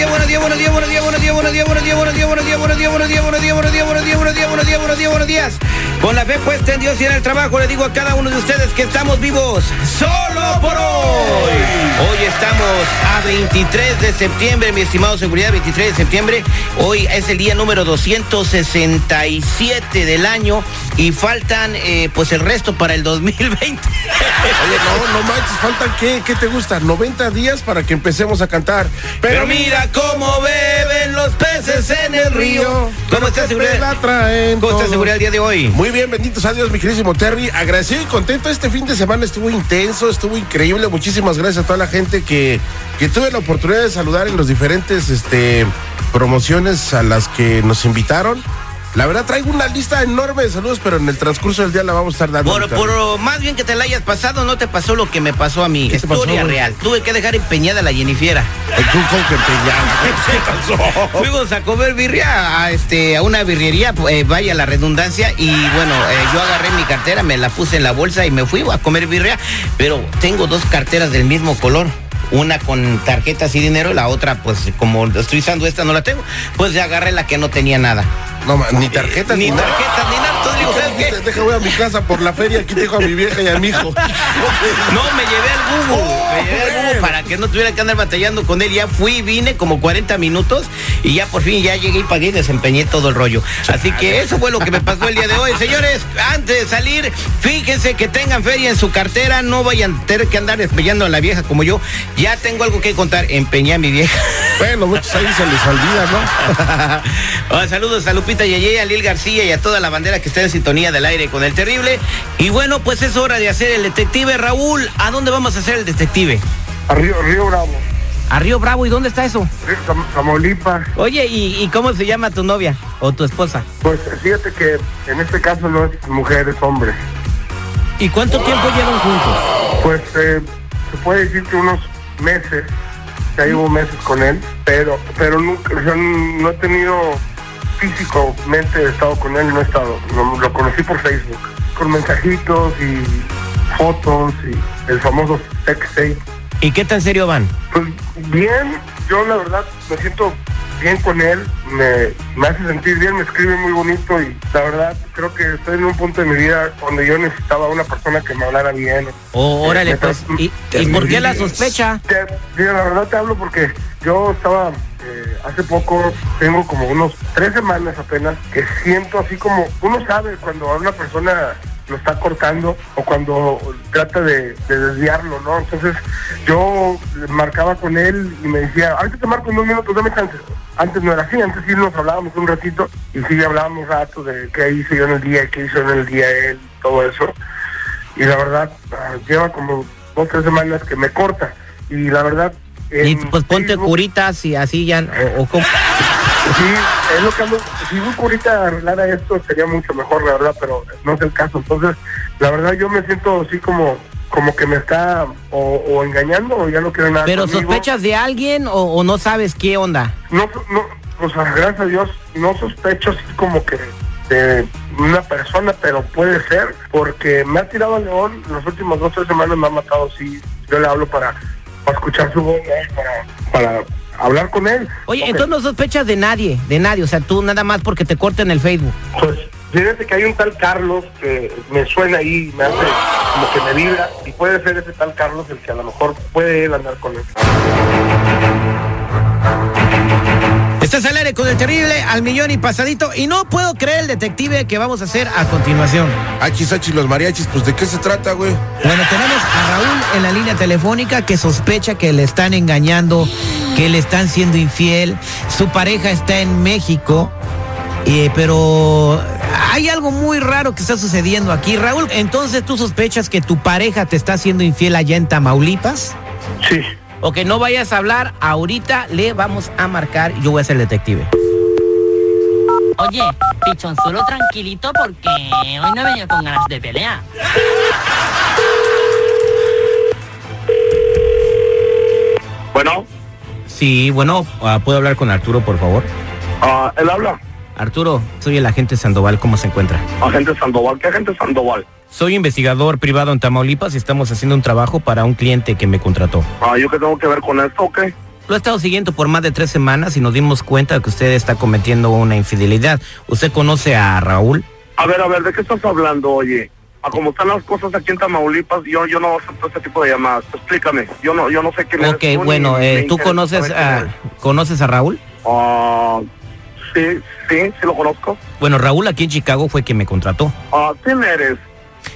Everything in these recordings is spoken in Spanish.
Días, buenos días, buenos días, buenos días, buenos días, buenos días, buenos días, buenos días, buenos días, buenos días, buenos días, buenos días, buenos días, buenos días, buenos días, buenos días, buenos días, buenos días, buenos días. Con la fe puesta en Dios y en el trabajo, le digo a cada uno de ustedes que estamos vivos solo por hoy. Hoy estamos a 23 de septiembre, mi estimado seguridad, 23 de septiembre. Hoy es el día número 267 del año y faltan pues el resto para el 2020. Oye, no, no manches, faltan qué, ¿qué te gusta? 90 días para que empecemos a cantar. Pero mira cómo beben los peces en el río. ¿Cómo está seguridad? ¿Cómo está seguridad el día de hoy? Muy bien, benditos a Dios, mi queridísimo Terry. Agradecido y contento. Este fin de semana estuvo intenso, estuvo increíble. Muchísimas gracias a toda la gente que, que tuve la oportunidad de saludar en los diferentes este, promociones a las que nos invitaron. La verdad, traigo una lista enorme de saludos, pero en el transcurso del día la vamos a estar dando. Por, por más bien que te la hayas pasado, no te pasó lo que me pasó a mí. ¿Qué pasó, Historia real. Tuve que dejar empeñada la Jennifiera. Tú con que te llamas. ¿Qué pasó? Fuimos a comer birria a, este, a una birrería, eh, vaya la redundancia, y bueno, eh, yo agarré mi cartera, me la puse en la bolsa y me fui a comer birria, pero tengo dos carteras del mismo color. Una con tarjetas y dinero la otra, pues como estoy usando esta, no la tengo. Pues ya agarré la que no tenía nada. No, ni tarjetas Ni nada. tarjetas, ni nada. Entonces digo, ¿sabes qué? Deja, voy a mi casa por la feria, aquí tengo a mi vieja y a mi hijo. No, me llevé al Google. Oh, me llevé al Google para que no tuviera que andar batallando con él. Ya fui, vine como 40 minutos y ya por fin ya llegué y pagué y desempeñé todo el rollo. Así que eso fue lo que me pasó el día de hoy. Señores, antes de salir, fíjense que tengan feria en su cartera. No vayan a tener que andar empeñando a la vieja como yo. Ya tengo algo que contar. Empeñé a mi vieja. Bueno, muchos ahí se les olvida, ¿no? Ah, saludos a Lupita Yeye, a Lil García y a toda la bandera que está en sintonía del aire con el terrible. Y bueno, pues es hora de hacer el detective. Raúl, ¿a dónde vamos a hacer el detective? A Río, Río Bravo, A Río Bravo, ¿y dónde está eso? Tam- Tamaulipas. Oye, ¿y, y cómo se llama tu novia o tu esposa? Pues fíjate que en este caso no es mujer, es hombre. ¿Y cuánto tiempo llevan juntos? Pues eh, se puede decir que unos meses, ya llevo meses con él, pero pero nunca, o sea, no he tenido físicamente he estado con él, no he estado, lo, lo conocí por Facebook, con mensajitos y fotos y el famoso sex tape. ¿Y qué tan serio van? Pues bien, yo la verdad me siento bien con él, me, me hace sentir bien, me escribe muy bonito y la verdad creo que estoy en un punto de mi vida donde yo necesitaba una persona que me hablara bien. Oh, órale, Eh, pues. ¿Y, y por qué la sospecha? Te- mira, la verdad te hablo porque yo estaba eh, hace poco, tengo como unos tres semanas apenas, que siento así como, uno sabe cuando a una persona lo está cortando o cuando trata de, de desviarlo, ¿no? Entonces yo marcaba con él y me decía, ahorita te marco en dos minutos, dame chance. Antes no era así, antes sí nos hablábamos un ratito y sí hablábamos rato de qué hice yo en el día, qué hizo en el día él, todo eso y la verdad ah, lleva como dos tres semanas que me corta y la verdad Y pues ponte Facebook, curitas y así ya. O, o. sí es lo que ando si un curita arreglara esto sería mucho mejor la verdad pero no es el caso entonces la verdad yo me siento así como como que me está o, o engañando o ya no quiere nada ¿Pero conmigo. sospechas de alguien o, o no sabes qué onda? no no o sea gracias a Dios no sospecho así como que de una persona pero puede ser porque me ha tirado a León las últimas dos tres semanas me ha matado sí yo le hablo para, para escuchar su voz para para hablar con él Oye, entonces no sospechas de nadie, de nadie. O sea, tú nada más porque te corten el Facebook. Pues fíjate que hay un tal Carlos que me suena ahí, me hace como que me vibra y puede ser ese tal Carlos el que a lo mejor puede él andar con él. Estás al aire con el terrible al millón y pasadito. Y no puedo creer el detective que vamos a hacer a continuación. Achis, achis, los mariachis, pues ¿de qué se trata, güey? Bueno, tenemos a Raúl en la línea telefónica que sospecha que le están engañando, que le están siendo infiel. Su pareja está en México, eh, pero hay algo muy raro que está sucediendo aquí. Raúl, entonces tú sospechas que tu pareja te está haciendo infiel allá en Tamaulipas. Sí, Ok, no vayas a hablar. Ahorita le vamos a marcar. Yo voy a ser el detective. Oye, pichonzuelo tranquilito porque hoy no he venido con ganas de pelea. Bueno, Sí, bueno, ah, ¿puedo hablar con Arturo, por favor? ah, él habla. Arturo, soy el agente Sandoval. ¿Cómo se encuentra? Agente Sandoval. ¿Qué agente Sandoval? Soy investigador privado en Tamaulipas y estamos haciendo un trabajo para un cliente que me contrató. Ah, ¿yo qué tengo que ver con esto o qué? Lo he estado siguiendo por más de tres semanas y nos dimos cuenta de que usted está cometiendo una infidelidad. ¿Usted conoce a Raúl? A ver, a ver, ¿de qué estás hablando, oye? A cómo están las cosas aquí en Tamaulipas, yo, yo no acepto ese tipo de llamadas. Explícame, yo no, yo no sé quién eres Ok, tú, bueno, me eh, ¿tú conoces a, conoces a Raúl? Ah, sí, sí, sí lo conozco. Bueno, Raúl aquí en Chicago fue quien me contrató. Ah, ¿quién eres?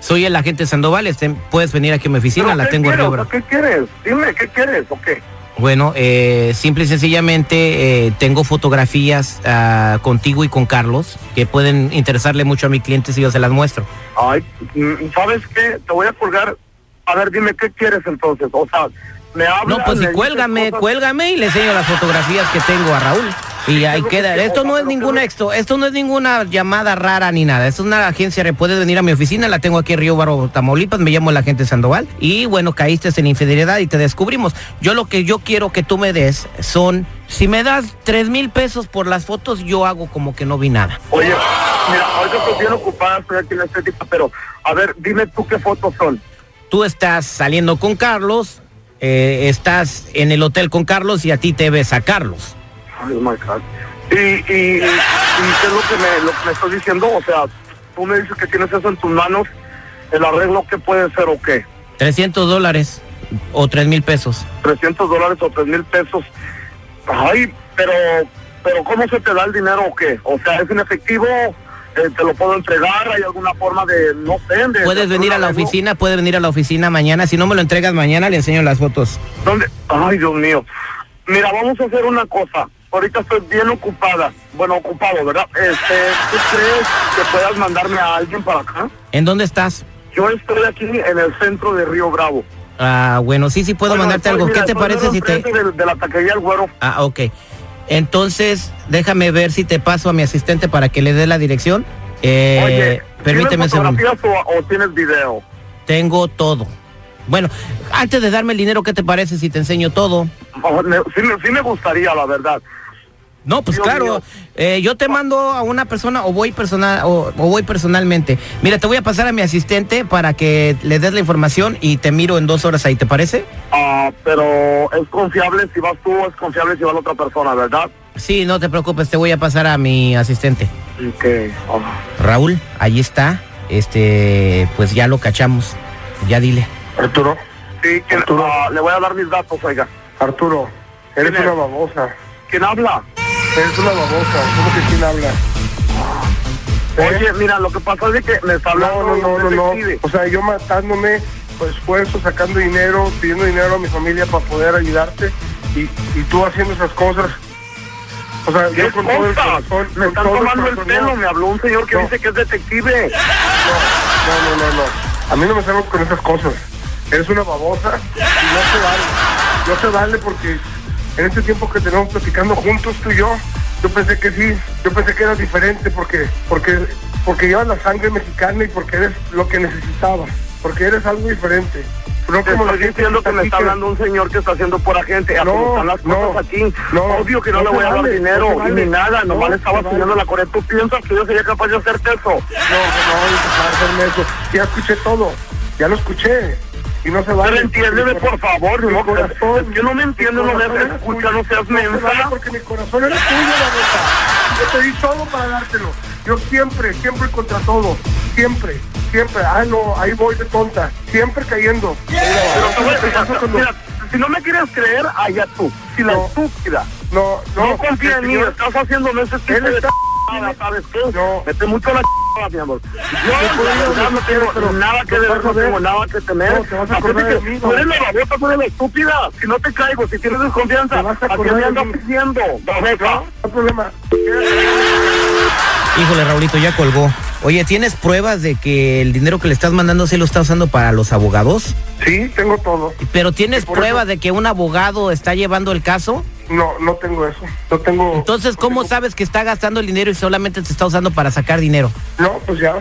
Soy el agente Sandoval, este, puedes venir aquí a mi oficina, ¿Pero la tengo en quieres? Bravo. ¿Qué quieres? Dime, ¿qué quieres o qué? Bueno, eh, simple y sencillamente eh, tengo fotografías ah, contigo y con Carlos que pueden interesarle mucho a mi cliente si yo se las muestro. Ay, mm, ¿sabes qué? Te voy a colgar. A ver, dime, ¿qué quieres entonces? O sea, me hablas... No, pues dices cuélgame, cosas- cuélgame y le enseño las fotografías que tengo a Raúl. Y ahí que queda. Esto no es ninguna no- esto, esto no es ninguna llamada rara ni nada. Esto es una agencia. Puedes venir a mi oficina, la tengo aquí en Río Barro, Tamaulipas. Me llamo el agente Sandoval. Y bueno, caíste en infidelidad y te descubrimos. Yo lo que yo quiero que tú me des son, si me das tres mil pesos por las fotos, yo hago como que no vi nada. Oye, mira, ahorita estoy bien ocupada, estoy aquí en la estética, pero a ver, dime tú qué fotos son. Tú estás saliendo con Carlos, eh, estás en el hotel con Carlos y a ti te ves a Carlos. Ay, oh my God. Y, y, y qué es lo que, me, lo que me estás diciendo? O sea, tú me dices que tienes eso en tus manos, el arreglo, ¿qué puede ser o qué? 300 dólares o tres mil pesos. 300 dólares o 3 mil pesos. Ay, pero, pero ¿cómo se te da el dinero o qué? O sea, ¿es en efectivo? Eh, ¿Te lo puedo entregar? ¿Hay alguna forma de, no sé, de... de Puedes venir a la arreglo? oficina, puedes venir a la oficina mañana. Si no me lo entregas mañana, le enseño las fotos. ¿Dónde? Ay, Dios mío. Mira, vamos a hacer una cosa. Ahorita estoy bien ocupada. Bueno, ocupado, ¿verdad? Este, ¿tú crees que puedas mandarme a alguien para acá? ¿En dónde estás? Yo estoy aquí en el centro de Río Bravo. Ah, bueno, sí, sí puedo Bueno, mandarte estoy- algo. mira, ¿Qué te parece si te...? De, de la taquería El Güero. Ah, ok. Entonces, déjame ver si te paso a mi asistente para que le dé la dirección. Eh, Oye, permíteme ¿tienes fotografías o, o tienes video? Tengo todo. Bueno, antes de darme el dinero, ¿qué te parece si te enseño todo? Oh, sí, sí me gustaría, la verdad. No, pues Dios claro. eh, yo te mando a una persona o voy personal o, o voy personalmente. Mira, te voy a pasar a mi asistente para que le des la información y te miro en dos horas ahí. ¿Te parece? Ah, pero es confiable si vas tú, es confiable si va la otra persona, ¿verdad? Sí, no te preocupes. Te voy a pasar a mi asistente. Oh. Raúl, ahí está. Este, pues ya lo cachamos. Ya dile. Arturo. Sí, que, Arturo. ah, le voy a dar mis datos, oiga. Arturo, eres una babosa. ¿Quién habla? Eres una babosa. ¿Cómo que quién habla? ¿Eh? Oye, mira, lo que pasa es que me está hablando No, no, no, no, no. O sea, yo matándome, por esfuerzo, sacando dinero, pidiendo dinero a mi familia para poder ayudarte y, y tú haciendo esas cosas. O sea, ¿Qué yo con todo el corazón. Me están tomando el corazón, pelo, no. me habló un señor que No. dice que es detective. No, no, no, no. A mí no me salgo con esas cosas. Eres una babosa y no se vale. No se vale porque en este tiempo que tenemos platicando juntos tú y yo, yo pensé que sí, yo pensé que eras diferente porque, porque, porque llevas la sangre mexicana y porque eres lo que necesitabas, porque eres algo diferente. No como estoy diciendo que me está hablando un señor que está haciendo por agente. A No, están las no, cosas aquí. no, Obvio que no, no le voy a dar vale, dinero no vale. ni nada. No, Nomás le estaba vale. subiendo la correa. ¿Tú piensas que yo sería capaz de hacerte eso? No, no, no, hacerme eso. Ya escuché todo, ya lo escuché. Y no se vale. Pero entiéndeme, por favor. mi No, corazón- es que no me entiendes, no me escucha, no seas mensa. Porque mi corazón era tuyo, la neta. Yo te di todo para dártelo. Yo siempre, siempre contra todo. Siempre, siempre. Ah, no, ahí voy de tonta. Siempre cayendo. Pero te voy a ¿Qué decir, pasa cuando- mira, si no me quieres creer, allá tú. Si la No. estúpida No, no. no, confía en mí, estás haciendo ese tipo Él de ¿sabes qué? Mete mucho la mi amor. Yo, no tengo pero nada que ver, no tengo nada que temer. No, te vas a Así acordar que Tú eres no. la babota, tú eres la estúpida. Si no te caigo, si tienes desconfianza, a ¿a qué me andas pidiendo? No hay problema. Híjole, Raulito, ya colgó. Oye, ¿tienes pruebas de que el dinero que le estás mandando se lo está usando para los abogados? Sí, tengo todo. ¿Pero tienes pruebas eso- de que un abogado está llevando el caso? No, no tengo eso. No tengo. Entonces, ¿cómo sabes que está gastando el dinero y solamente se está usando para sacar dinero? No, pues ya.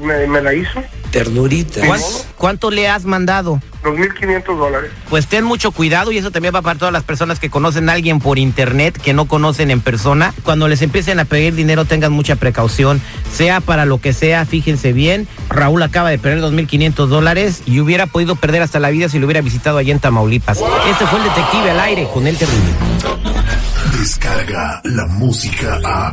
Me, me la hizo. Ternurita. ¿Cuán- ¿Cuánto le has mandado? 2.500 dólares. Pues ten mucho cuidado y eso también va para todas las personas que conocen a alguien por internet, que no conocen en persona. Cuando les empiecen a pedir dinero tengan mucha precaución, sea para lo que sea, fíjense bien. Raúl acaba de perder 2.500 dólares y hubiera podido perder hasta la vida si lo hubiera visitado allá en Tamaulipas. Este fue el detective al aire con el terrible. Descarga la música a.